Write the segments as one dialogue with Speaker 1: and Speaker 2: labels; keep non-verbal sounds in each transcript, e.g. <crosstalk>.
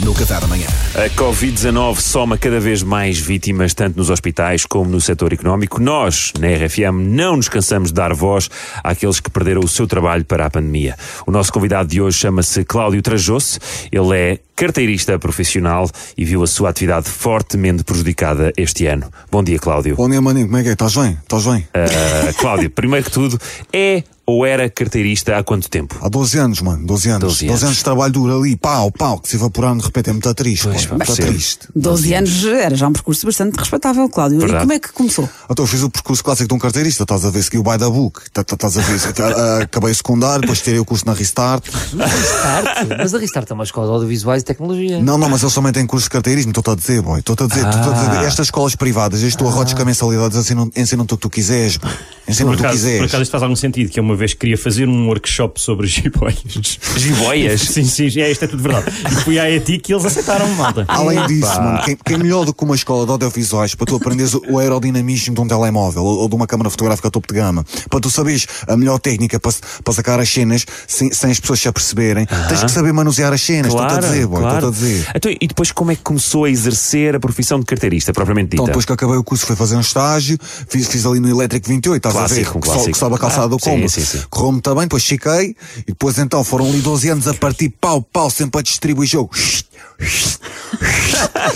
Speaker 1: no Café da manhã.
Speaker 2: A Covid-19 soma cada vez mais vítimas, tanto nos hospitais como no setor económico. Nós, na RFM, não nos cansamos de dar voz àqueles que perderam o seu trabalho para a pandemia. O nosso convidado de hoje chama-se Cláudio Trajoso. Ele é carteirista profissional e viu a sua atividade fortemente prejudicada este ano. Bom dia, Cláudio.
Speaker 3: Bom dia, maninho. Como é que é? Estás bem? Estás bem?
Speaker 2: Uh, Cláudio, primeiro que tudo, é ou era carteirista há quanto tempo?
Speaker 3: Há 12 anos, mano. 12 anos.
Speaker 2: 12
Speaker 3: 12
Speaker 2: anos.
Speaker 3: anos de trabalho duro ali. Pau, pau. Que se evaporar de repente é muito triste.
Speaker 2: Pois,
Speaker 3: pá, Muito triste.
Speaker 4: 12 anos era já um percurso bastante respeitável, Cláudio.
Speaker 2: Verdade.
Speaker 4: E como é que começou?
Speaker 3: Então eu fiz o percurso clássico de um carteirista. Estás a ver, segui o by the book. Tá- tá- Estás a ver, ah, <laughs> ah, acabei o secundário, depois tirei o curso na Restart.
Speaker 5: Restart? Mas a Restart é uma escola de audiovisuais e tecnologia.
Speaker 3: Não, não, mas eles também têm curso de carteirismo. Estou-te a dizer, boy. Estou-te a dizer, estou-te a dizer. Estas escolas privadas, estes arrotes com a mensalidades ensinam- ensinam-te o que tu quiseres, <laughs> o
Speaker 6: Por
Speaker 3: que tu
Speaker 6: acaso, por
Speaker 3: quiseres.
Speaker 6: acaso isto faz algum sentido, que eu uma vez queria fazer um workshop sobre <laughs> jiboias.
Speaker 2: Jiboias?
Speaker 6: sim, sim, é, isto é tudo verdade. E fui à ETIC e eles aceitaram-me, malta. <laughs>
Speaker 3: Além disso, mano, quem, quem melhor do que uma escola de audiovisuais para tu aprenderes o aerodinamismo de um telemóvel ou, ou de uma câmara fotográfica topo de gama, para tu saberes a melhor técnica para, para sacar as cenas sem, sem as pessoas se aperceberem, tens que saber manusear as cenas. Estou-te a dizer, boy,
Speaker 2: claro.
Speaker 3: a dizer.
Speaker 2: Então, e depois como é que começou a exercer a profissão de carteirista, propriamente dita?
Speaker 3: Então, depois que acabei o curso, fui fazer um estágio, fiz, fiz ali no Elétrico 28, estás
Speaker 2: Clássico, um clássico.
Speaker 3: que sobe a calçada do
Speaker 2: Ah, sim,
Speaker 3: combo.
Speaker 2: sim, sim.
Speaker 3: Correu-me também, depois chiquei, e depois então foram ali 12 anos a partir pau, pau, sempre a distribuir jogo.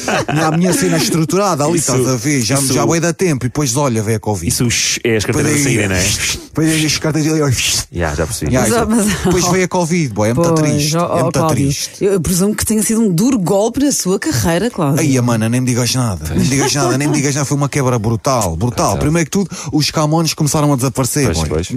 Speaker 3: <laughs> Tinha a minha cena estruturada ali,
Speaker 2: Isso-
Speaker 3: estás a ver? Já,
Speaker 2: isso-
Speaker 3: já vai dar tempo, e depois olha, veio a Covid.
Speaker 2: Isso é as carteiras a saírem, não é? <laughs>
Speaker 3: Depois as cartas ali, <laughs> ó,
Speaker 2: Já, já percebi.
Speaker 3: Ya,
Speaker 4: Mas, mas-
Speaker 3: Depois veio a Covid, boy, é muito triste.
Speaker 4: ó,
Speaker 3: é muito triste.
Speaker 4: Eu, eu presumo que tenha sido um duro golpe na sua carreira, Cláudio.
Speaker 3: Aí, mana, nem me digas nada. Nem me digas nada, nem me digas nada. Foi uma quebra brutal, brutal. Primeiro que tudo, os camões começaram a desaparecer,
Speaker 2: Pois,
Speaker 3: boy.
Speaker 2: pois.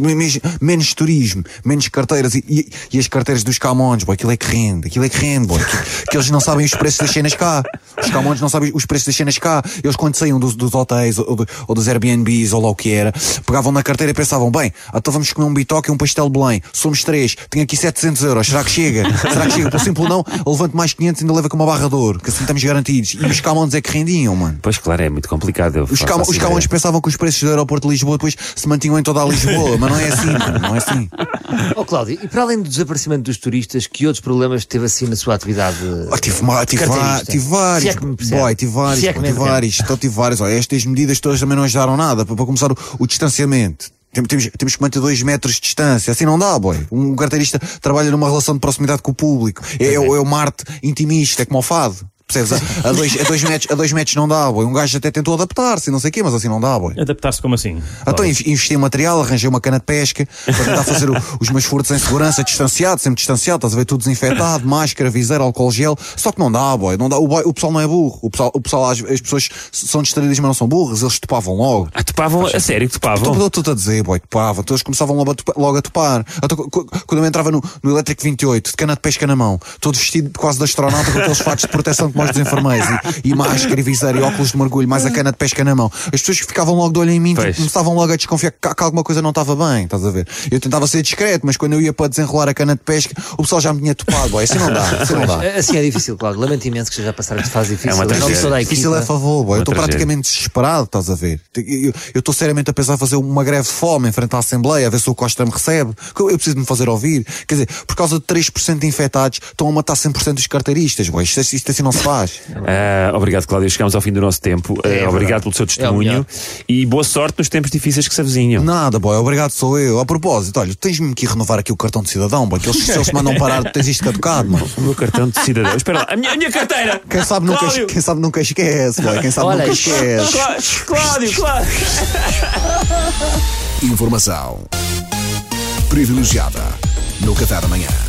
Speaker 3: Menos turismo, menos carteiras e, e- e as carteiras dos camões, boy. Aquilo é que rende, aquilo é que rende, boy. Que, que eles não sabem os preços das cenas cá. Os camões não sabem os preços das cenas cá. Eles quando saíam dos, dos hotéis ou, do- ou dos Airbnbs ou lá o que era, pegavam na carteira e pensavam, bem, então vamos comer um bitoque e um pastel de Belém. Somos três, tenho aqui 700 euros. Será que chega? Será que chega? Por simples não, levanto mais 500 e ainda leva com uma barra de ouro, que assim estamos garantidos. E os camões é que rendiam, mano.
Speaker 2: Pois claro, é muito complicado. eu
Speaker 3: Os,
Speaker 2: essa
Speaker 3: os
Speaker 2: ideia.
Speaker 3: calões pensavam que os preços do aeroporto de Lisboa depois se mantinham em toda a Lisboa, mas não é assim, mano, não é assim.
Speaker 5: Ó Cláudio, e para além do desaparecimento dos turistas, que outros problemas teve assim na sua atividade?
Speaker 3: Ah, tive, tive, tive
Speaker 5: Se
Speaker 3: vários,
Speaker 5: é que me percebe.
Speaker 3: boy, tive vários,
Speaker 5: é
Speaker 3: tive vários, então tive vários. Olha, estas medidas todas também não ajudaram nada. Para, para começar o, o distanciamento. Tem- Temos, temos que manter dois metros de distância. Assim não dá, boy. Um carteirista trabalha numa relação de proximidade com o público. É, é, é o Marte intimista, é como o fado. Percebes? A, a, dois, a, dois metros, a dois metros não dá, boy. Um gajo até tentou adaptar-se, não sei o quê, mas assim não dá, boy.
Speaker 6: Adaptar-se como assim?
Speaker 3: Então inv- investi em material, arranjei uma cana de pesca para tentar fazer o- os meus furtos em segurança, distanciado, sempre distanciado, estás a ver tudo desinfetado, máscara, viseiro, álcool gel. Só que não dá, boy, não dá. O, boy- o pessoal não é burro. O pessoal, o pessoal as, as pessoas são distraídas, mas não são burros, eles topavam logo.
Speaker 2: Ah, topavam, a sério que topavam?
Speaker 3: Estou estou-te a dizer, boy, topavam. Todos começavam logo a, topa- logo a topar. Então, quando eu entrava no, no Elétrico 28, de cana de pesca na mão, todo vestido quase de astronauta com aqueles fatos de proteção como os dos enfermeiros, e, e máscara, e viseiro, e óculos de mergulho, mais a cana de pesca na mão. As pessoas ficavam logo de olho em mim, tipo, começavam logo a desconfiar que, que alguma coisa não estava bem, estás a ver? Eu tentava ser discreto, mas quando eu ia para desenrolar a cana de pesca, o pessoal já me tinha topado, boy. Assim não dá, assim não dá. <laughs>
Speaker 5: Assim é difícil, Cláudio. Lamento imenso que seja passar esta fase difícil.
Speaker 2: É uma
Speaker 5: de
Speaker 2: tragédia.
Speaker 3: Difícil é favor, boy. Eu estou praticamente desesperado, estás a ver? Eu estou seriamente a pensar em fazer uma greve de fome em frente à Assembleia, a ver se o Costa me recebe. Que Eu eu preciso de me fazer ouvir. Quer dizer, por causa de 3% de infectados, estão a matar 100% dos carteiristas, boy. Isto, isto assim não se faz.
Speaker 2: Ah, obrigado, Cláudio. Chegamos ao fim do nosso tempo. Ah, obrigado pelo seu testemunho
Speaker 5: melhor.
Speaker 2: e boa sorte nos tempos difíceis que se avizinham.
Speaker 3: Nada, boy. Obrigado, sou eu. A propósito, olha, tens mesmo que renovar aqui o cartão de cidadão, boy. Que eles, se eles mandam parar, tens isto caducado, mano. <laughs>
Speaker 2: O meu cartão de cidadão. Espera lá, a minha, a minha carteira!
Speaker 3: Quem sabe, nunca,
Speaker 2: Cláudio!
Speaker 3: quem sabe nunca esquece, boy. Quem sabe
Speaker 5: Olha,
Speaker 3: nunca esquece.
Speaker 2: Clá- Cláudio, Cláudio!
Speaker 1: Informação privilegiada no Café da manhã.